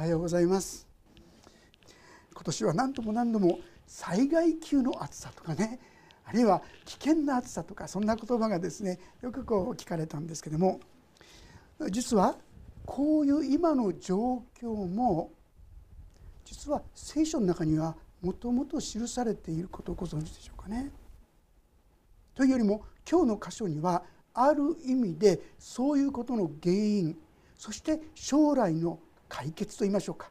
おはようございます今年は何度も何度も災害級の暑さとかねあるいは危険な暑さとかそんな言葉がですねよくこう聞かれたんですけども実はこういう今の状況も実は聖書の中にはもともと記されていることをご存知でしょうかね。というよりも今日の箇所にはある意味でそういうことの原因そして将来の解決といいましょうか、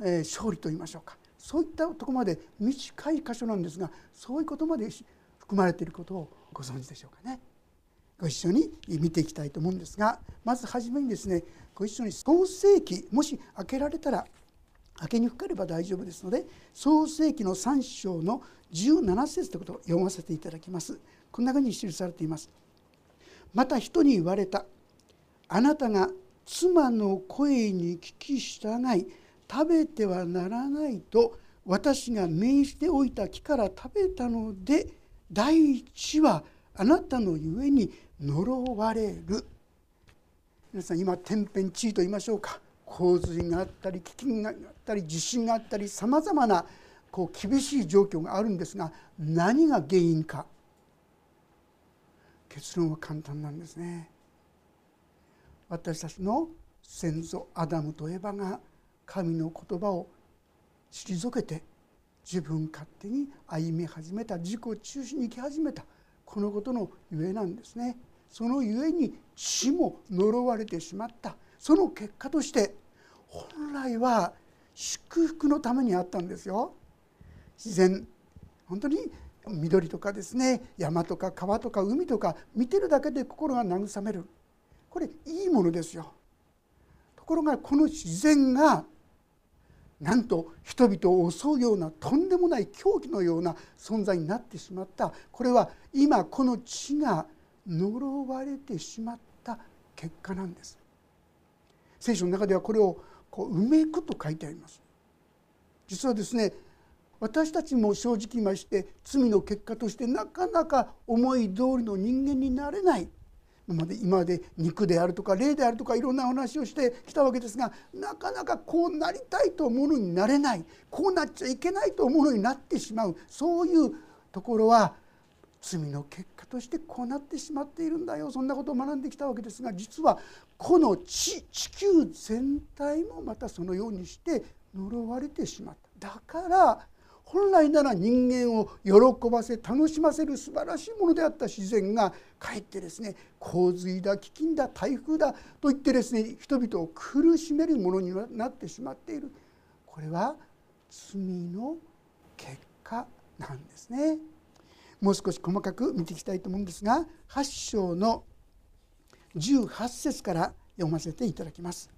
えー、勝利といいましょうか。そういったとこまで短い箇所なんですがそういうことまで含まれていることをご存知でしょうかね。ご一緒に見ていきたいと思うんですがまず初めにですねご一緒に創世記もし開けられたら開けにくければ大丈夫ですので創世記の3章の17節ということを読ませていただきます。こんなふうに記されています。また人に言われた。あなたが妻の声に聞き従い食べてはならないと私が命じておいた木から食べたので第一はあなたのゆえに呪われる。皆さん今天変地異と言いましょうか。洪水があったり飢饉があったり地震があったりさまざまなこう厳しい状況があるんですが何が原因か。結論は簡単なんですね。私たちの先祖アダムとエバが神の言葉を退けて自分勝手に歩み始めた自己中心に生き始めたこのことのゆえなんですね。そのゆえに死も呪われてしまったその結果として本来は祝福のためにあったんですよ。自然本当に緑とかですね山とか川とか海とか見てるだけで心が慰めるこれいいものですよ。ところがこの自然がなんと人々を襲うようなとんでもない狂気のような存在になってしまったこれは今この地が呪われてしまった結果なんです。聖書の中ではこれをこう「うめく」と書いてあります。実はですね私たちも正直まして罪の結果としてなかなか思い通りの人間になれないまで今まで肉であるとか霊であるとかいろんな話をしてきたわけですがなかなかこうなりたいと思うのになれないこうなっちゃいけないと思うのになってしまうそういうところは罪の結果としてこうなってしまっているんだよそんなことを学んできたわけですが実はこの地地球全体もまたそのようにして呪われてしまった。だから本来なら人間を喜ばせ楽しませる素晴らしいものであった自然がかえってですね洪水だ飢饉だ台風だといってですね人々を苦しめるものになってしまっているこれは罪の結果なんですね。もう少し細かく見ていきたいと思うんですが8章の18節から読ませていただきます。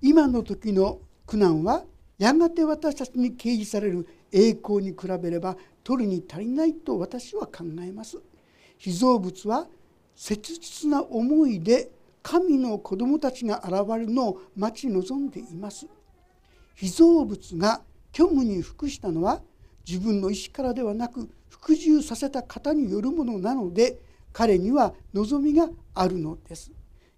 今の時の苦難はやがて私たちに掲示される栄光に比べれば取るに足りないと私は考えます。被造物は切実な思いで神の子供たちが現れるのを待ち望んでいます。被造物が虚無に服したのは自分の意思からではなく服従させた方によるものなので彼には望みがあるのです。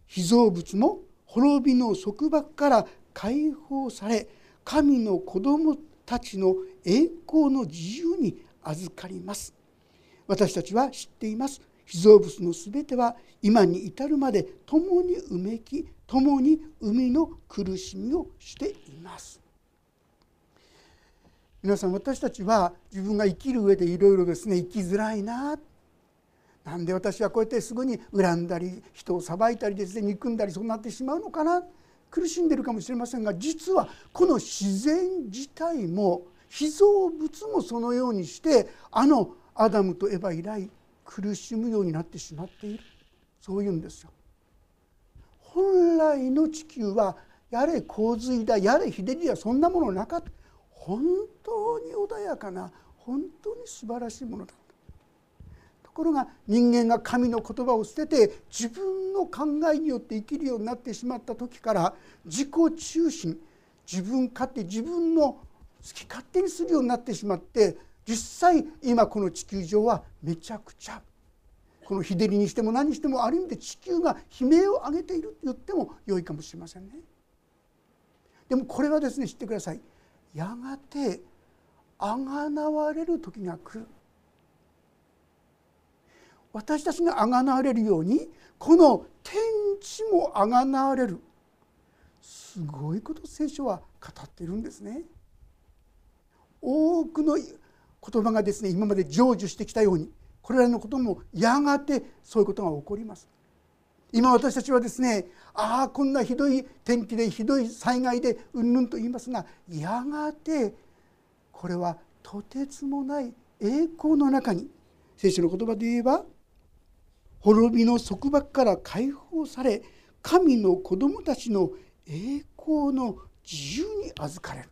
被造物も滅びの束縛から解放され神の子供たちの栄光の自由に預かります。私たちは知っています。被造物のすべては今に至るまで共にうめき共に海の苦しみをしています。皆さん私たちは自分が生きる上でいろいろですね生きづらいな。なんで私はこうやってすぐに恨んだり人を裁いたりですね憎んだりそうなってしまうのかな。苦しんでるかもしれませんが実はこの自然自体も被造物もそのようにしてあのアダムとエヴァ以来苦しむようになってしまっている。そういうんですよ。本来の地球はやれ洪水だやれ日照りだそんなものなかった。本当に穏やかな本当に素晴らしいものだところが人間が神の言葉を捨てて自分の考えによって生きるようになってしまった時から自己中心自分勝手自分の好き勝手にするようになってしまって実際今この地球上はめちゃくちゃこの日照りにしても何してもある意味で地球が悲鳴を上げていると言っても良いかもしれませんね。でもこれはですね知ってくださいやがてあがなわれる時が来る私たちがあがなわれるようにこの天地もあがなわれるすごいこと聖書は語っているんですね。多くの言葉がですね今まで成就してきたようにこれらのこともやがてそういうことが起こります。今私たちはですねああこんなひどい天気でひどい災害でうんぬんと言いますがやがてこれはとてつもない栄光の中に聖書の言葉で言えば滅びの束縛から解放され神の子供たちの栄光の自由に預かれる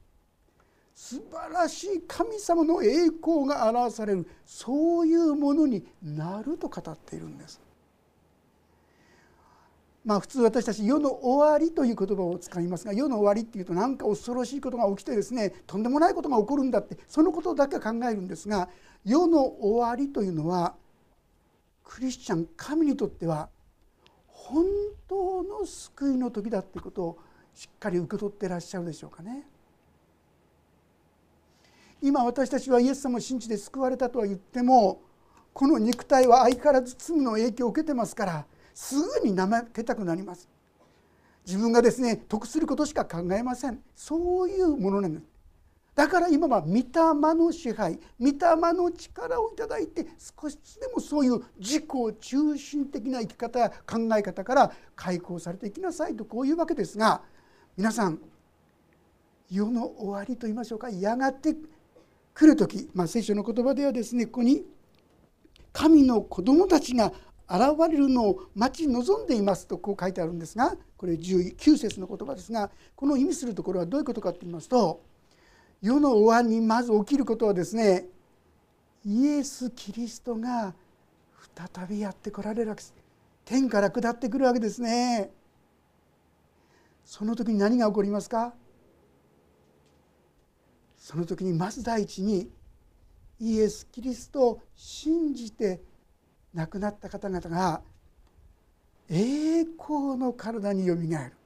素晴らしい神様の栄光が表されるそういうものになると語っているんです。まあ普通私たち世の終わりという言葉を使いますが世の終わりっていうと何か恐ろしいことが起きてですねとんでもないことが起こるんだってそのことだけ考えるんですが世の終わりというのはクリスチャン神にとっては本当の救いの時だっていうことをしっかり受け取ってらっしゃるでしょうかね。今私たちはイエス様を信じて救われたとは言ってもこの肉体は相変わらず罪の影響を受けてますからすぐに怠けたくなります。自分がですね得することしか考えません。そういうものなんです。だから今は御霊の支配御霊の力をいただいて少しずつでもそういう自己中心的な生き方や考え方から解放されていきなさいとこういうわけですが皆さん世の終わりと言いましょうか。やがて来る時、まあ、聖書の言葉ではですねここに神の子供たちが現れるのを待ち望んでいますとこう書いてあるんですがこれ19節の言葉ですがこの意味するところはどういうことかと言いますと世の終わりにまず起きることはですねイエス・キリストが再びやってこられるわけです。天から下ってくるわけですね。その時に何が起こりますか？その時にまず第一にイエス・キリストを信じて亡くなった方々が栄光の体によみがえる。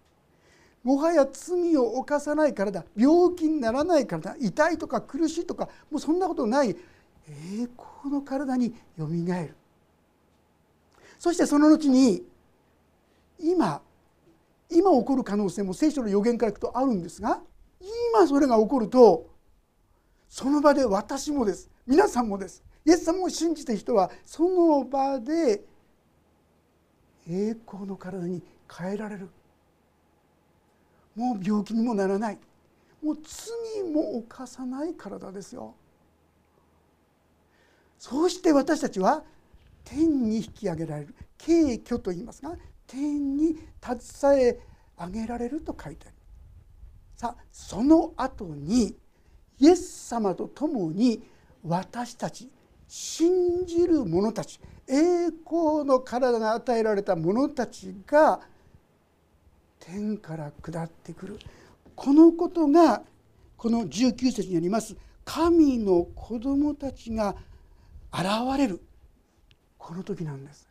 もはや罪を犯さない体病気にならない体痛いとか苦しいとかもうそんなことない。栄光の体によみがえる。そしてその後に今今起こる可能性も聖書の予言からいくとあるんですが今それが起こるとその場で私もです。皆さんもです。イエス様を信じた人はその場で栄光の体に変えられる。もう病気にもならない。もう罪も犯さない体ですよ。そうして私たちは天に引き上げられる。敬虚と言いますが天に携え上げられると書いてある。さあその後にイエス様と共に私たち信じる者たち栄光の体が与えられた者たちが天から下ってくる。このことがこの19節にあります。神の子供たちが現れる。この時なんです。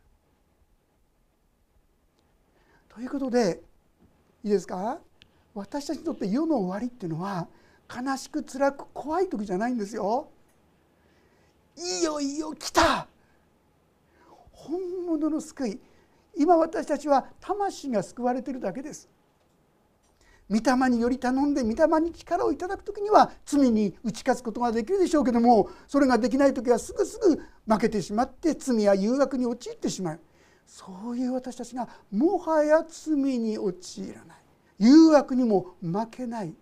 ということでいいですか？私たちにとって世の終わりっていうのは悲しく辛く怖い時じゃないんですよ。いよいよ来た。本物の救い。今私たちは魂が救われているだけです。御霊により頼んで御霊に力をいただく時には罪に打ち勝つことができるでしょうけどもそれができない時はすぐすぐ負けてしまって罪や誘惑に陥ってしまう。そういう私たちがもはや罪に陥らない。誘惑にも負けない。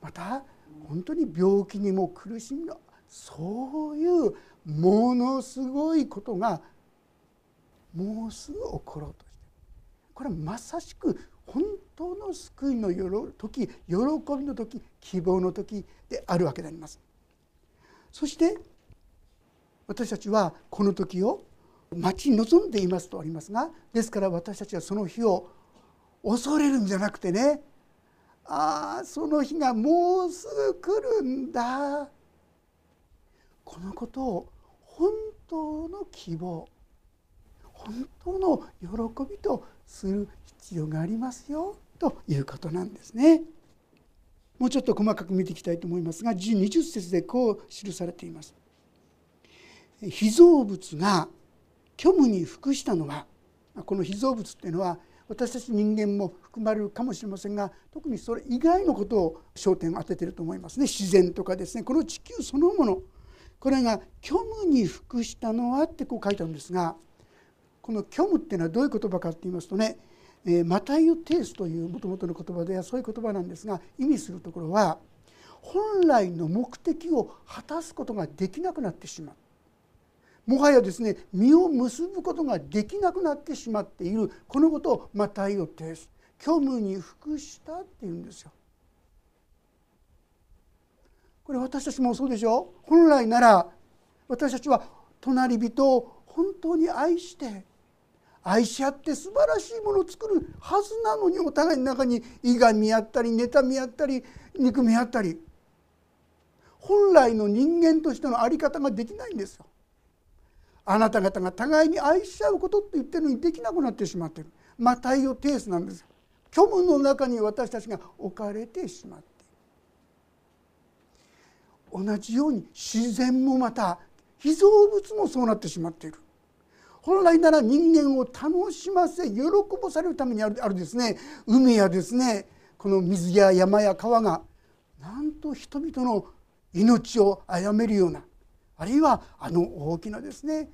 また本当に病気にも苦しみのそういうものすごいことがもうすぐ起ころうとしてこれはまさしく本当の救いの時喜びの時希望の時であるわけであります。そして私たちはこの時を待ち望んでいますとありますがですから私たちはその日を恐れるんじゃなくてねああその日がもうすぐ来るんだこのことを本当の希望本当の喜びとする必要がありますよということなんですね。もうちょっと細かく見ていきたいと思いますが20節でこう記されています。被造物が虚無に服したのはこの被造物っていうのは私たち人間も含まれるかもしれませんが特にそれ以外のことを焦点を当てていると思いますね自然とかですねこの地球そのものこれが虚無に服したのはってこう書いてあるんですがこの虚無っていうのはどういう言葉かって言いますとねえマタイユテースというもともとの言葉ではそういう言葉なんですが意味するところは本来の目的を果たすことができなくなってしまう。もはやですね実を結ぶことができなくなってしまっている。このことをマタイを呈す虚無に服したっていうんですよ。これ私たちもそうでしょ？本来なら私たちは隣人を本当に愛して愛し合って素晴らしいものを作るはずなのにお互いの中にいがみ合ったり妬み合ったり憎み合ったり。本来の人間としての在り方ができないんですよ。あなた方が互いに愛し合うことって言ってるのにできなくなってしまっている。マタイオテースなんですよ。虚無の中に私たちが置かれてしまっている。同じように自然もまた被造物もそうなってしまっている。本来なら人間を楽しませ喜ばされるためにあるあるですね。海やですねこの水や山や川がなんと人々の命を殺めるようなあるいはあの大きなですね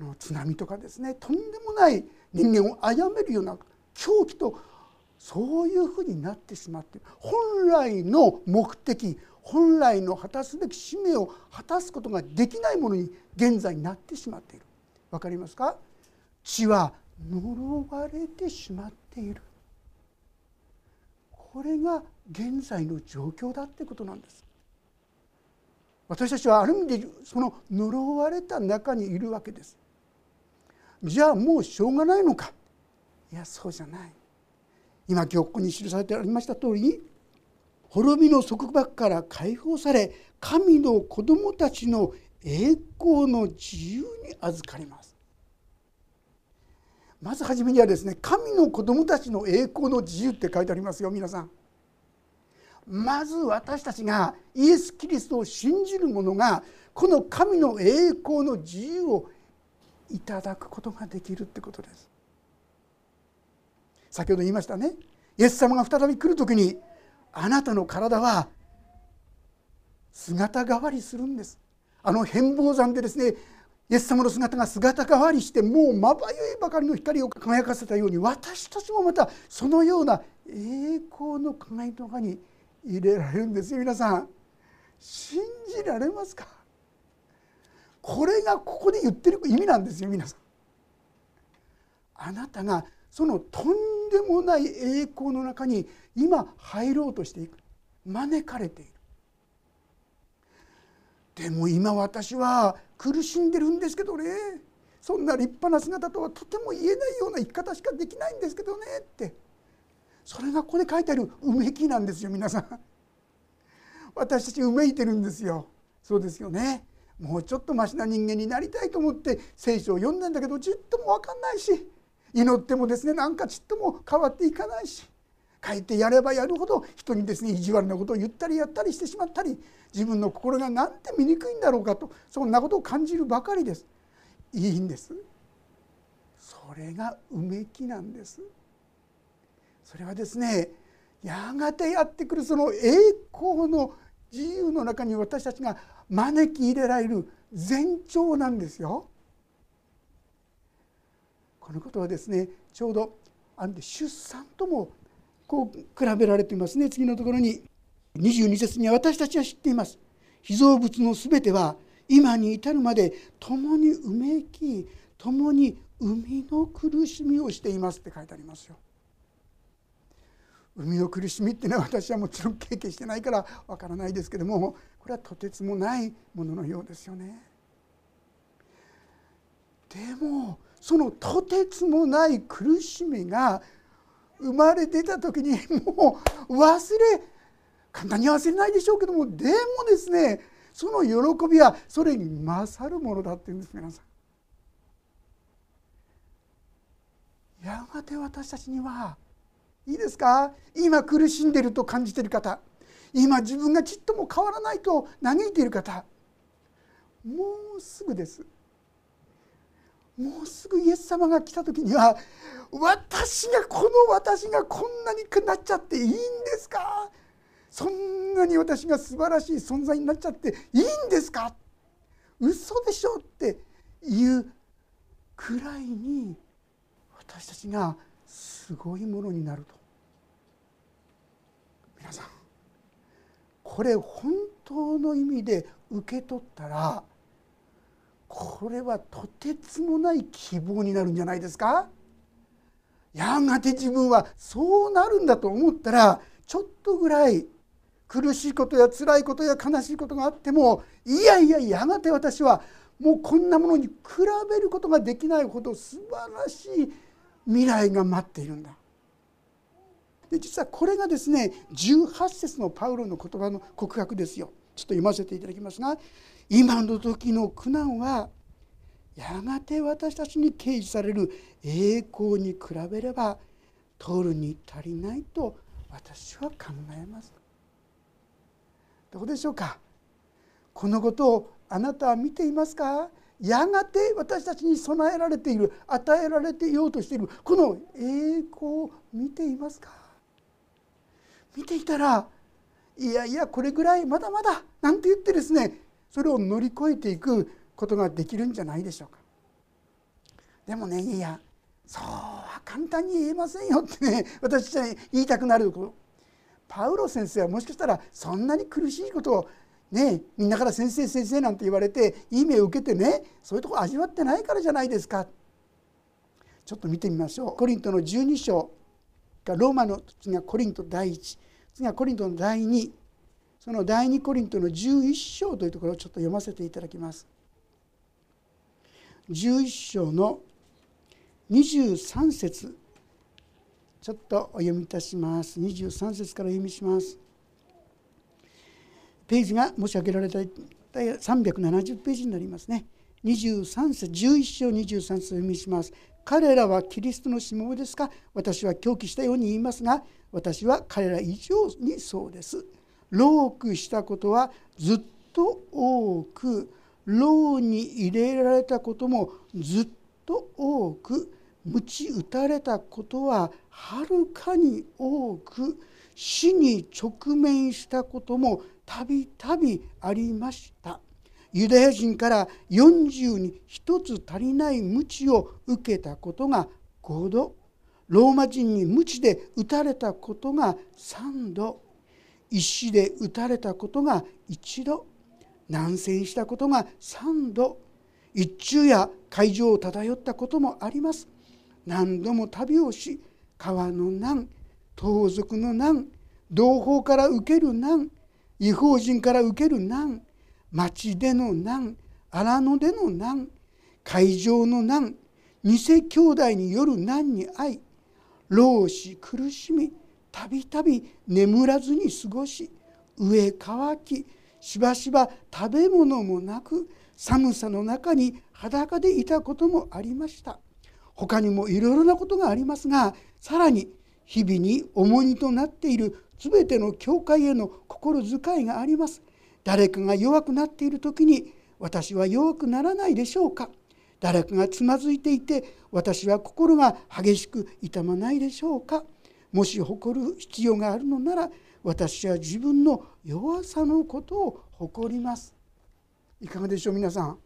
あの津波とかですねとんでもない人間を殺めるような狂気とそういうふうになってしまっている本来の目的本来の果たすべき使命を果たすことができないものに現在なってしまっている。分かりますか？血は呪われてしまっている。これが現在の状況だってことなんです。私たちはある意味でその呪われた中にいるわけです。じゃあもうしょうがないのか？いやそうじゃない。今今日ここに記されてありました通りに滅びの束縛から解放され神の子供たちの栄光の自由に預かります。まず初めにはですね神の子供たちの栄光の自由って書いてありますよ皆さん。まず私たちがイエス・キリストを信じる者がこの神の栄光の自由をいただくことができるってことです。先ほど言いましたね。イエス様が再び来る時にあなたの体は姿変わりするんです。あの変貌山でですねイエス様の姿が姿変わりしてもうまばゆいばかりの光を輝かせたように私たちもまたそのような栄光の輝きの中に入れられるんですよ皆さん。信じられますか？これがここで言ってる意味なんですよ皆さん。あなたがそのとんでもない栄光の中に今入ろうとしていく。招かれているでも今私は苦しんでるんですけどね。そんな立派な姿とはとても言えないような生き方しかできないんですけどねって。それがここで書いてあるうめきなんですよ皆さん。私たちうめいてるんですよ。そうですよね。もうちょっとマシな人間になりたいと思って聖書を読んだんだけどちっとも分かんないし祈ってもですねなんかちっとも変わっていかないし。書いてやればやるほど人にですね意地悪なことを言ったりやったりしてしまったり自分の心がなんて醜いんだろうかとそんなことを感じるばかりです。いいんです。それがうめきなんです。それはですねやがてやってくるその栄光の自由の中に私たちが招き入れられる前兆なんですよ。このことはですねちょうどあんで出産ともこう比べられていますね次のところに22節には私たちは知っています被造物の全ては今に至るまで共にうめき共に生みの苦しみをしていますって書いてありますよ。海の苦しみっていうのは私はもちろん経験してないからわからないですけどもこれはとてつもないもののようですよね。でもそのとてつもない苦しみが生まれ出た時にもう忘れ簡単に忘れないでしょうけどもでもですねその喜びはそれに勝るものだって言うんです皆さん。やがて私たちにはいいですか？今苦しんでると感じている方今自分がちっとも変わらないと嘆いている方もうすぐですもうすぐイエス様が来た時には私がこの私がこんなになっちゃっていいんですか？そんなに私が素晴らしい存在になっちゃっていいんですか？嘘でしょっていうくらいに私たちがすごいものになると。皆さんこれ本当の意味で受け取ったらこれはとてつもない希望になるんじゃないですか？やがて自分はそうなるんだと思ったらちょっとぐらい苦しいことや辛いことや悲しいことがあってもいやいややがて私はもうこんなものに比べることができないほど素晴らしい未来が待っているんだ。で実はこれがですね18節のパウロの言葉の告白ですよ。ちょっと読ませていただきますが今の時の苦難はやがて私たちに掲示される栄光に比べれば取るに足りないと私は考えます。どうでしょうか？このことをあなたは見ていますか？やがて私たちに備えられている与えられていようとしているこの栄光を見ていますか？見ていたらいやいやこれぐらいまだまだなんて言ってですねそれを乗り越えていくことができるんじゃないでしょうか。でもねいやそうは簡単に言えませんよってね 私は言いたくなること。パウロ先生はもしかしたらそんなに苦しいことをねみんなから先生先生なんて言われていい目を受けてねそういうとこ味わってないからじゃないですか。ちょっと見てみましょう。コリントの12章がローマの次はコリント第1次はコリントの第2その第2コリントの11章というところをちょっと読ませていただきます。11章の23節。ちょっとお読みいたします。23節からお読みします。ページが申し上げられた370ページになりますね。23節11章23節お読みします。彼らはキリストのしもべですか？私は狂気したように言いますが私は彼ら以上にそうです。老苦したことはずっと多く牢に入れられたこともずっと多く鞭打たれたことははるかに多く死に直面したこともたびたびありました。ユダヤ人から40に1つ足りない鞭を受けたことが5度。ローマ人に鞭で打たれたことが3度。石で打たれたことが1度難戦したことが3度一昼夜海上を漂ったこともあります。何度も旅をし川の難盗賊の難同胞から受ける難違法人から受ける難町での難荒野での難海上の難偽兄弟による難に遭い老死苦しみたびたび眠らずに過ごし上乾きしばしば食べ物もなく寒さの中に裸でいたこともありました。他にもいろいろなことがありますがさらに日々に重荷となっている全ての教会への心遣いがあります。誰かが弱くなっている時に私は弱くならないでしょうか。誰かがつまずいていて私は心が激しく痛まないでしょうか。もし誇る必要があるのなら私は自分の弱さのことを誇ります。いかがでしょう皆さん。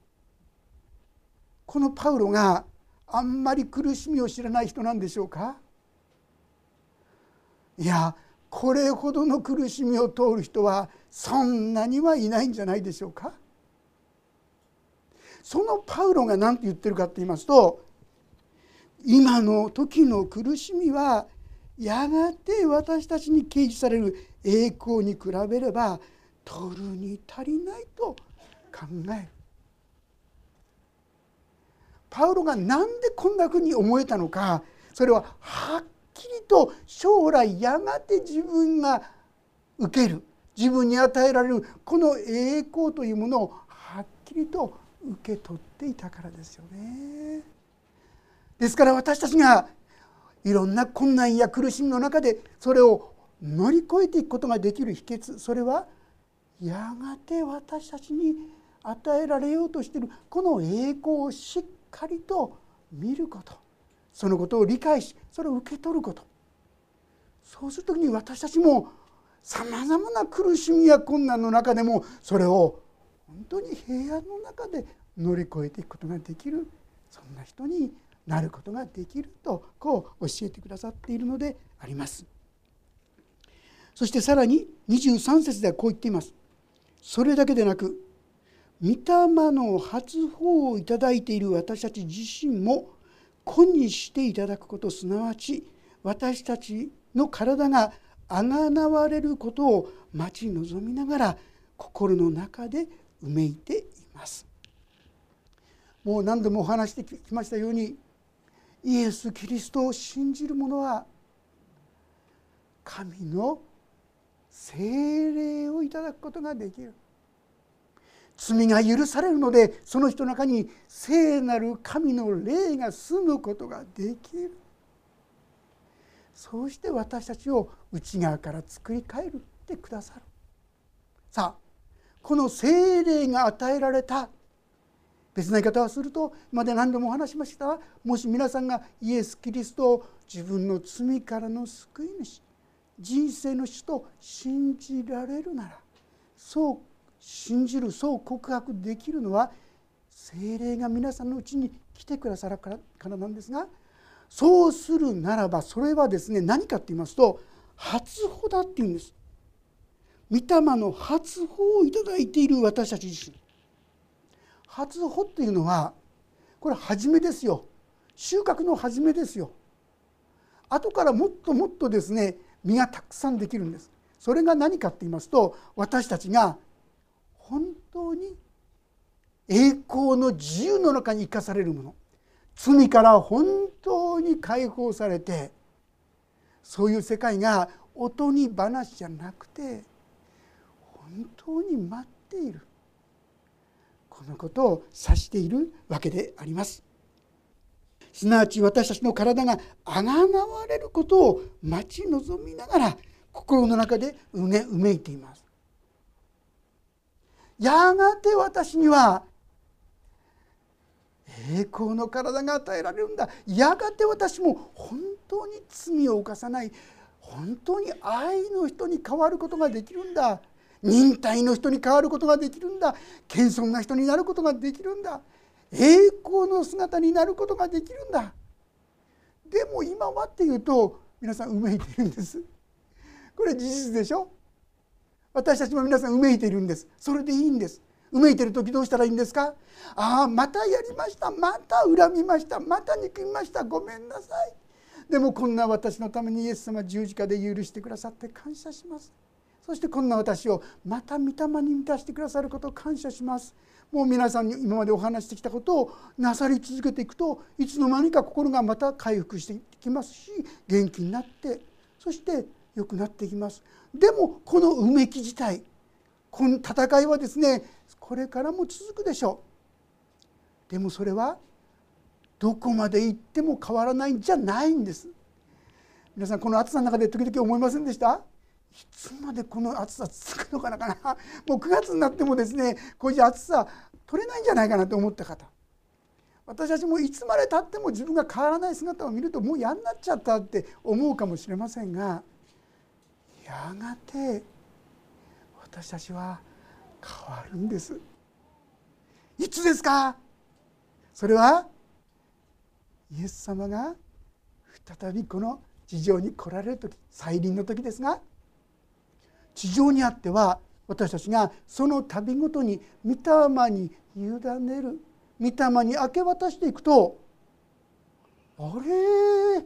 このパウロがあんまり苦しみを知らない人なんでしょうか？いやこれほどの苦しみを通る人はそんなにはいないんじゃないでしょうか？そのパウロが何て言ってるかって言いますと今の時の苦しみはやがて私たちに掲示される栄光に比べれば取るに足りないと考えるパウロが何でこんなふうに思えたのかそれははっきりと将来やがて自分が受ける自分に与えられるこの栄光というものをはっきりと受け取っていたからですよね。ですから私たちがいろんな困難や苦しみの中でそれを乗り越えていくことができる秘訣。それはやがて私たちに与えられようとしているこの栄光をしっかりと見ること。そのことを理解しそれを受け取ること。そうする時に私たちもさまざまな苦しみや困難の中でもそれを本当に平安の中で乗り越えていくことができる。そんな人になることができるとこう教えてくださっているのであります。そしてさらに23節ではこう言っています。それだけでなく御霊の初法をいただいている私たち自身も子にしていただくことすなわち私たちの体があがなわれることを待ち望みながら心の中でうめいています。もう何度もお話してきましたようにイエス・キリストを信じる者は神の精霊をいただくことができる。罪が許されるのでその人の中に聖なる神の霊が住むことができる。そうして私たちを内側から作り変えるってくださる。さあこの精霊が与えられた別な言い方をすると今まで何度もお話しましたがもし皆さんがイエス・キリストを自分の罪からの救い主人生の主と信じられるならそう信じるそう告白できるのは精霊が皆さんのうちに来てくださるからなんですがそうするならばそれはですね何かって言いますと初歩だっていうんです。御霊の初歩をいただいている私たち自身初歩っていうのはこれ初めですよ。収穫の初めですよ。後からもっともっとですね実がたくさんできるんです。それが何かって言いますと私たちが本当に栄光の自由の中に生かされるもの。罪から本当に解放されてそういう世界がおとぎ話じゃなくて本当に待っている。このことを指しているわけであります。すなわち私たちの体があがなわれることを待ち望みながら心の中でうめうめいています。やがて私には栄光の体が与えられるんだやがて私も本当に罪を犯さない本当に愛の人に変わることができるんだ忍耐の人に変わることができるんだ。謙遜な人になることができるんだ。栄光の姿になることができるんだ。でも今はっていうと皆さんうめいているんです。これ事実でしょ？私たちも皆さんうめいているんです。それでいいんです。うめいてる時どうしたらいいんですか？ああまたやりました。また恨みました。また憎みました。ごめんなさい。でもこんな私のためにイエス様十字架で許してくださって感謝します。そしてこんな私をまた御霊に満たしてくださることを感謝します。もう皆さんに今までお話してきたことをなさり続けていくといつの間にか心がまた回復していきますし元気になってそして良くなっていきます。でもこのうめき自体この戦いはですねこれからも続くでしょう。でもそれはどこまで行っても変わらないんじゃないんです。皆さんこの暑さの中で時々思いませんでした？いつまでこの暑さ続くのかなかな。もう9月になってもですねこういう暑さ取れないんじゃないかなと思った方。私たちもいつまでたっても自分が変わらない姿を見るともう嫌になっちゃったって思うかもしれませんがやがて私たちは変わるんです。いつですか？それはイエス様が再びこの地上に来られる時再臨の時ですが地上にあっては私たちがその度ごとに御霊に委ねる。御霊に明け渡していくとあれ？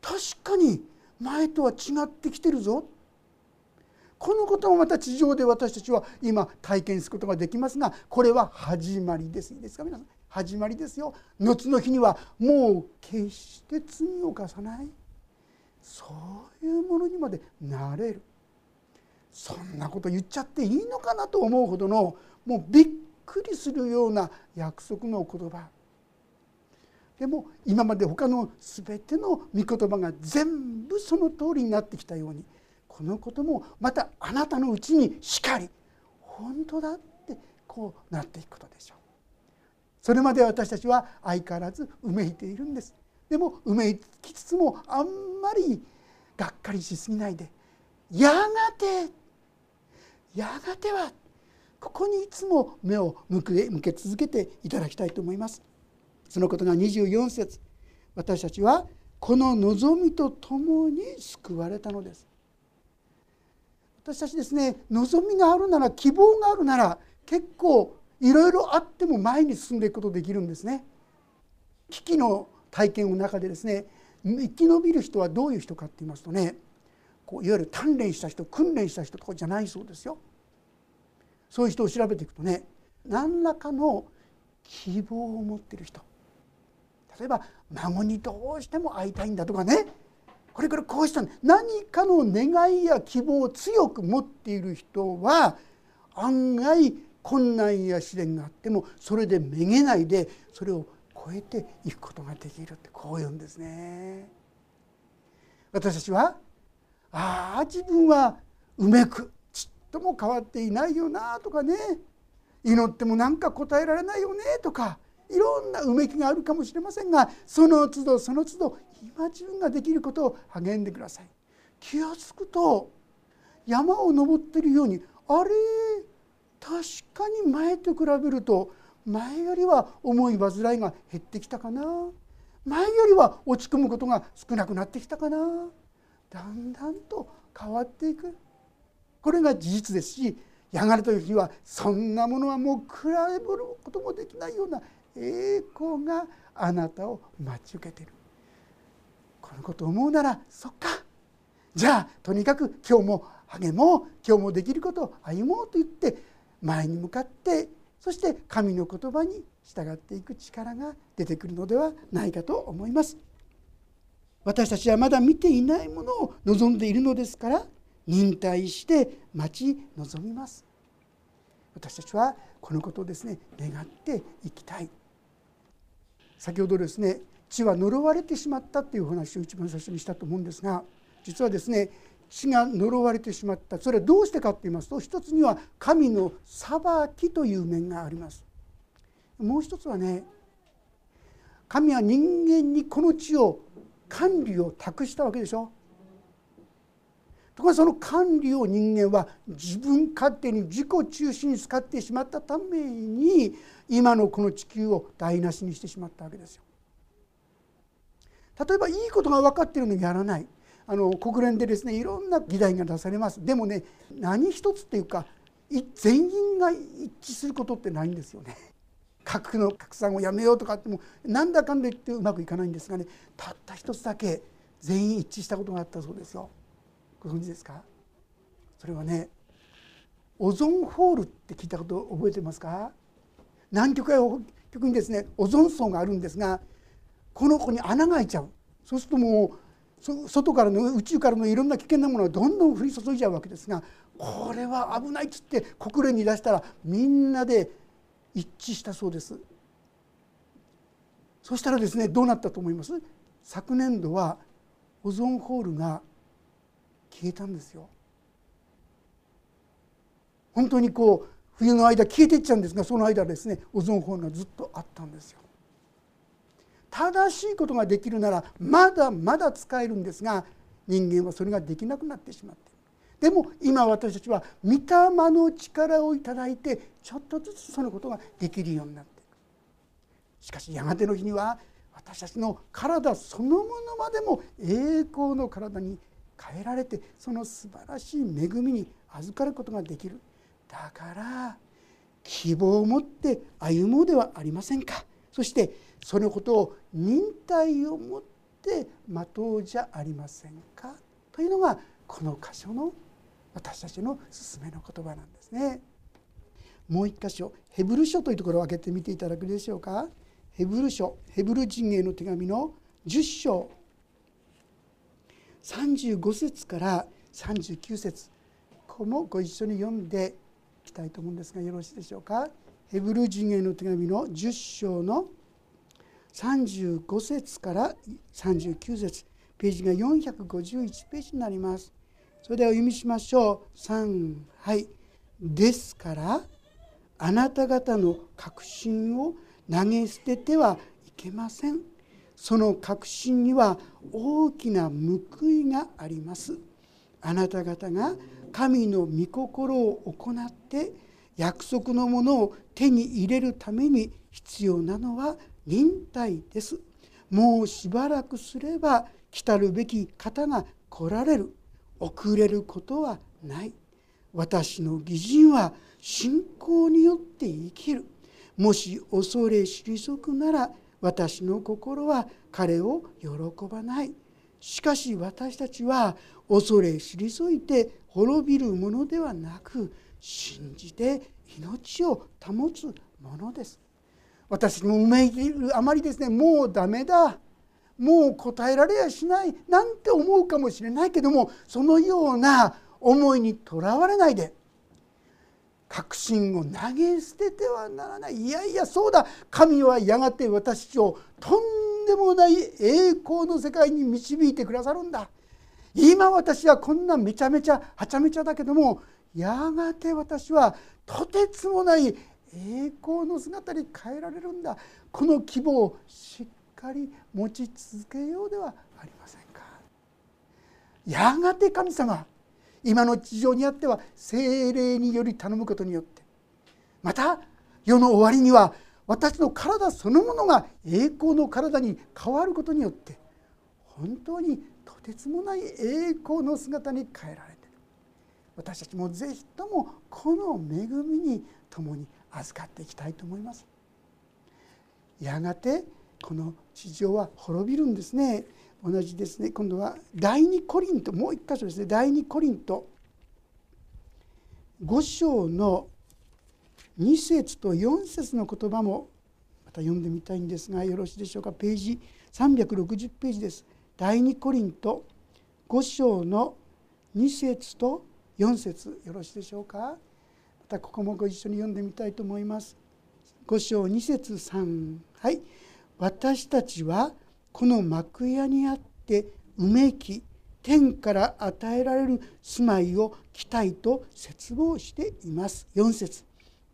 確かに前とは違ってきてるぞ。このこともまた地上で私たちは今体験することができますがこれは始まりです。いいですか？皆さん。始まりですよ。後の日にはもう決して罪を犯さない。そういうものにまでなれる。そんなこと言っちゃっていいのかなと思うほどのもうびっくりするような約束の言葉でも今まで他の全ての御言葉が全部その通りになってきたようにこのこともまたあなたのうちにしかり本当だってこうなっていくことでしょう。それまで私たちは相変わらずうめいているんです。でもうめいきつつもあんまりがっかりしすぎないでやがてやがてはここにいつも目を向け向け続けていただきたいと思います。そのことが24節。私たちはこの望みとともに救われたのです。私たちですね望みがあるなら希望があるなら結構いろいろあっても前に進んでいくことできるんですね。危機の体験の中でですね生き延びる人はどういう人かって言いますとねこういわゆる鍛錬した人訓練した人とかじゃないそうですよ。そういう人を調べていくとね何らかの希望を持ってる人。例えば孫にどうしても会いたいんだとかね。これからこうした何かの願いや希望を強く持っている人は案外困難や試練があってもそれでめげないでそれを超えていくことができるってこう言うんですね。私たちはああ自分はうめくちっとも変わっていないよなとかね。祈っても何か答えられないよねとかいろんなうめきがあるかもしれませんがその都度その都度今自分ができることを励んでください。気が付くと山を登ってるようにあれ確かに前と比べると前よりは重い煩いが減ってきたかな。前よりは落ち込むことが少なくなってきたかな。だんだんと変わっていく。これが事実ですしやがてという日はそんなものはもう比べることもできないような栄光があなたを待ち受けている。このことを思うならそっか。じゃあとにかく今日も励もう今日もできることを歩もうと言って前に向かってそして神の言葉に従っていく力が出てくるのではないかと思います。私たちはまだ見ていないものを望んでいるのですから忍耐して待ち望みます。私たちはこのことをですね願っていきたい。先ほどですね地は呪われてしまったっていう話を一番最初にしたと思うんですが実はですね地が呪われてしまった。それはどうしてかと言いますと一つには神の裁きという面があります。もう一つはね神は人間にこの地を管理を託したわけでしょところがその管理を人間は自分勝手に自己中心に使ってしまったために今のこの地球を台無しにしてしまったわけですよ。例えばいいことが分かってるのにやらないあの国連でですねいろんな議題が出されますでもね何一つっていうか全員が一致することってないんですよね。核の拡散をやめようとかってもなんだかんだ言ってうまくいかないんですがねたった一つだけ全員一致したことがあったそうですよ。ご存知ですか？それはねオゾンホールって聞いたこと覚えてますか？南極や北極にですねオゾン層があるんですがこの子に穴が開いちゃう。そうするともう外からの宇宙からのいろんな危険なものがどんどん降り注いじゃうわけですがこれは危ないっつって国連に出したらみんなで一致したそうです。そしたらですねどうなったと思います？昨年度はオゾンホールが消えたんですよ。本当にこう冬の間消えていっちゃうんですがその間ですねオゾンホールがずっとあったんですよ。正しいことができるならまだまだ使えるんですが人間はそれができなくなってしまってでも今私たちは御霊の力をいただいてちょっとずつそのことができるようになっていくしかしやがての日には私たちの体そのものまでも栄光の体に変えられてその素晴らしい恵みに預かることができる。だから希望を持って歩もうではありませんか。そしてそのことを忍耐を持って待とうじゃありませんか。というのがこの箇所の私たちの勧めの言葉なんですね。もう一箇所ヘブル書というところを開けてみていただくでしょうか。ヘブル書ヘブル人への手紙の10章35節から39節ここもご一緒に読んでいきたいと思うんですがよろしいでしょうか。ヘブル人への手紙の10章の35節から39節ページが451ページになりますそれではお読みしましょう。3はい。ですからあなた方の確信を投げ捨ててはいけません。その確信には大きな報いがあります。あなた方が神の御心を行って約束のものを手に入れるために必要なのは忍耐です。もうしばらくすれば来たるべき方が来られる。遅れることはない。私の義人は信仰によって生きる。もし恐れ退くなら私の心は彼を喜ばない。しかし私たちは恐れ退いて滅びるものではなく信じて命を保つものです。私もうめぎるあまりですね。もうダメだ。もう答えられやしないなんて思うかもしれないけどもそのような思いにとらわれないで確信を投げ捨ててはならない。いやいやそうだ。神はやがて私をとんでもない栄光の世界に導いてくださるんだ。今私はこんなめちゃめちゃはちゃめちゃだけどもやがて私はとてつもない栄光の姿に変えられるんだ。この希望をしっかり持ち続けようではありませんかやがて神様今の地上にあっては精霊により頼むことによってまた世の終わりには私の体そのものが栄光の体に変わることによって本当にとてつもない栄光の姿に変えられて私たちもぜひともこの恵みに共に預かっていきたいと思います。やがてこの地上は滅びるんですね。同じですね。今度は第二コリント。もう一箇所ですね。第二コリント。5章の2節と4節の言葉もまた読んでみたいんですがよろしいでしょうか。ページ360ページです。第二コリント。5章の2節と4節。よろしいでしょうか。またここもご一緒に読んでみたいと思います。5章2節3はい。私たちはこの幕屋にあってうめき天から与えられる住まいを期待と絶望しています。4節。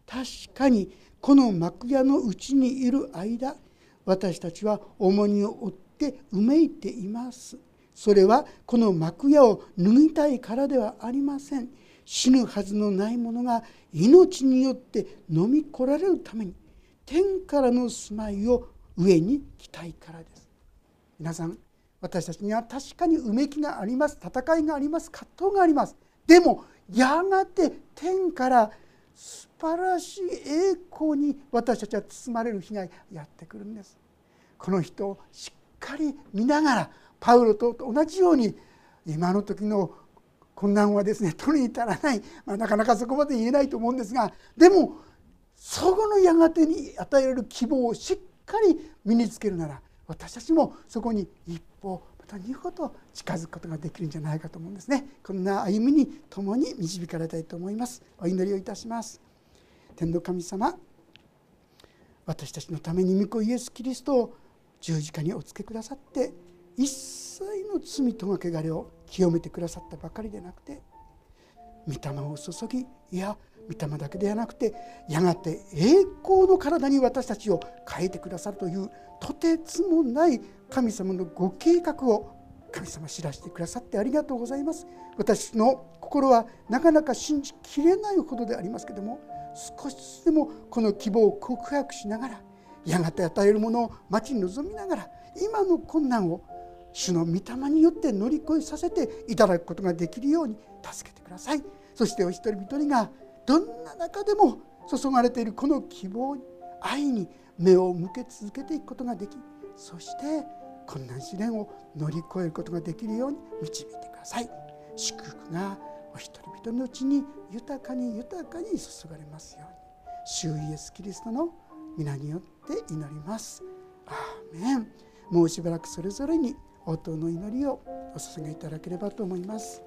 確かにこの幕屋のうちにいる間私たちは重荷を負ってうめいています。それはこの幕屋を脱ぎたいからではありません。死ぬはずのないものが命によって飲み来られるために天からの住まいを上に来たいからです。皆さん私たちには確かにうめきがあります。戦いがあります。葛藤があります。でもやがて天から素晴らしい栄光に私たちは包まれる日がやってくるんです。この人をしっかり見ながらパウロと同じように今の時の困難はですね取りに足らない、まあ、なかなかそこまで言えないと思うんですがでもそこのやがてに与えられる希望をしっかり身につけるなら私たちもそこに一歩また二歩と近づくことができるんじゃないかと思うんですね。こんな歩みに共に導かれたいと思います。お祈りをいたします。天の神様私たちのために御子イエス・キリストを十字架におつけくださって一切の罪との汚れを清めてくださったばかりでなくて御霊を注ぎいや御霊だけではなくてやがて栄光の体に私たちを変えてくださるというとてつもない神様のご計画を神様知らせてくださってありがとうございます私の心はなかなか信じきれないほどでありますけども少しずつでもこの希望を告白しながらやがて与えるものを待ち望みながら今の困難を主の御霊によって乗り越えさせていただくことができるように助けてください。そしてお一人一人がどんな中でも注がれているこの希望に愛に目を向け続けていくことができそして困難試練を乗り越えることができるように導いてください。祝福がお一人一人のうちに豊かに豊かに注がれますように。主イエスキリストの皆によって祈ります。アーメン。もうしばらくそれぞれに応答の祈りをお捧げいただければと思います。